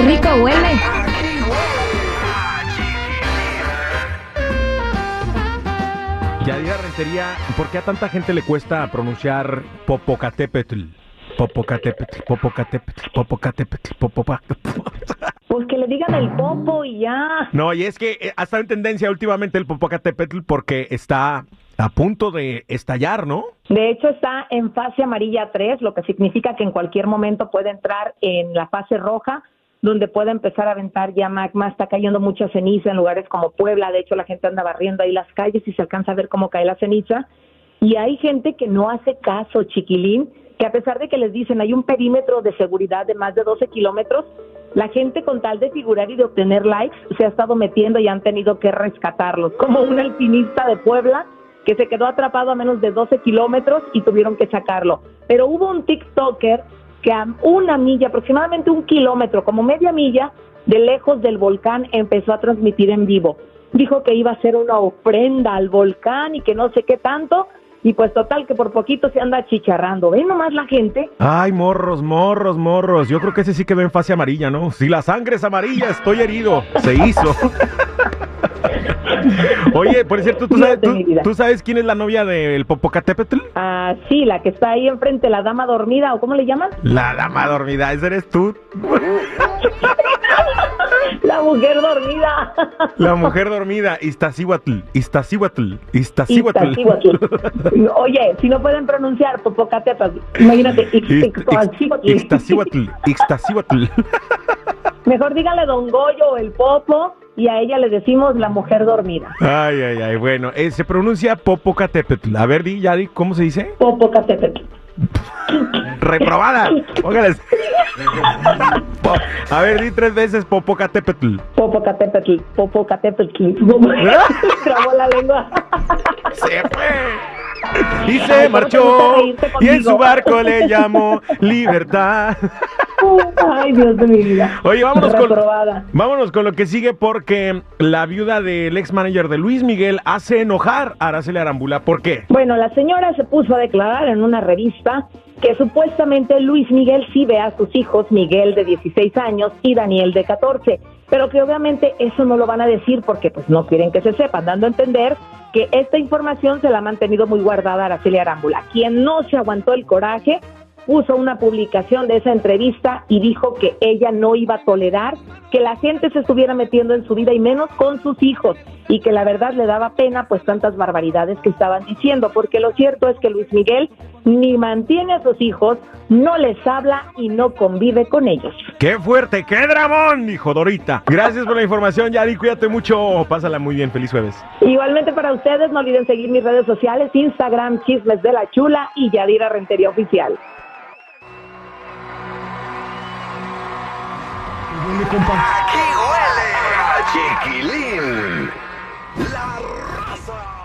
Qué rico huele. Yadira Rentería, ¿por qué a tanta gente le cuesta pronunciar Popocatépetl? Popocatépetl, Popocatépetl, Popocatépetl, Popocatépetl. Pues que le digan el popo y ya. No, y es que eh, ha estado en tendencia últimamente el Popocatépetl porque está a punto de estallar, ¿no? De hecho, está en fase amarilla 3, lo que significa que en cualquier momento puede entrar en la fase roja, donde puede empezar a aventar ya magma. Está cayendo mucha ceniza en lugares como Puebla. De hecho, la gente anda barriendo ahí las calles y se alcanza a ver cómo cae la ceniza. Y hay gente que no hace caso, chiquilín, que a pesar de que les dicen hay un perímetro de seguridad de más de 12 kilómetros, la gente con tal de figurar y de obtener likes se ha estado metiendo y han tenido que rescatarlos, como un alpinista de Puebla que se quedó atrapado a menos de 12 kilómetros y tuvieron que sacarlo. Pero hubo un TikToker que a una milla, aproximadamente un kilómetro, como media milla, de lejos del volcán empezó a transmitir en vivo. Dijo que iba a hacer una ofrenda al volcán y que no sé qué tanto, y pues total que por poquito se anda chicharrando. ¿Ven nomás la gente? Ay, morros, morros, morros. Yo creo que ese sí quedó en fase amarilla, ¿no? Si la sangre es amarilla, estoy herido. Se hizo. Oye, por cierto, ¿tú sabes, tú, tú sabes quién es la novia del Popocatépetl? Ah, sí, la que está ahí enfrente, la dama dormida, ¿o cómo le llaman? La dama dormida, esa eres tú. La mujer dormida. La mujer dormida, Iztaccíhuatl, Iztaccíhuatl, Iztaccíhuatl. Iztaccíhuatl. Oye, si no pueden pronunciar Popocatépetl, imagínate, Iztaccíhuatl. Iztaccíhuatl, Iztaccíhuatl. Mejor dígale Don Goyo o el Popo y a ella le decimos la mujer dormida. Ay, ay, ay, bueno, eh, se pronuncia Popocatépetl. A ver, di, ya di, ¿cómo se dice? Popocatépetl. Reprobada. Póngale. Po- A ver, di tres veces Popocatépetl. Popocatépetl, Popocatépetl. Trabó la lengua. Se fue. Y se Ay, ¿cómo te marchó. Y en su barco le llamó Libertad. Ay, Dios de mi vida. Oye, vámonos con, vámonos con lo que sigue porque la viuda del ex manager de Luis Miguel hace enojar a Araceli Arambula. ¿Por qué? Bueno, la señora se puso a declarar en una revista que supuestamente Luis Miguel sí ve a sus hijos, Miguel de 16 años y Daniel de 14, pero que obviamente eso no lo van a decir porque pues no quieren que se sepan, dando a entender que esta información se la ha mantenido muy guardada Araceli Arámbula, quien no se aguantó el coraje puso una publicación de esa entrevista y dijo que ella no iba a tolerar que la gente se estuviera metiendo en su vida y menos con sus hijos y que la verdad le daba pena pues tantas barbaridades que estaban diciendo porque lo cierto es que Luis Miguel ni mantiene a sus hijos, no les habla y no convive con ellos. ¡Qué fuerte! ¡Qué dramón! Dijo Dorita. Gracias por la información, Yari. Cuídate mucho. Pásala muy bien. Feliz jueves. Igualmente para ustedes, no olviden seguir mis redes sociales, Instagram, Chismes de la Chula y Yadira Rentería Oficial. Huele, compa. Aquí huele a chiquilín. La raza.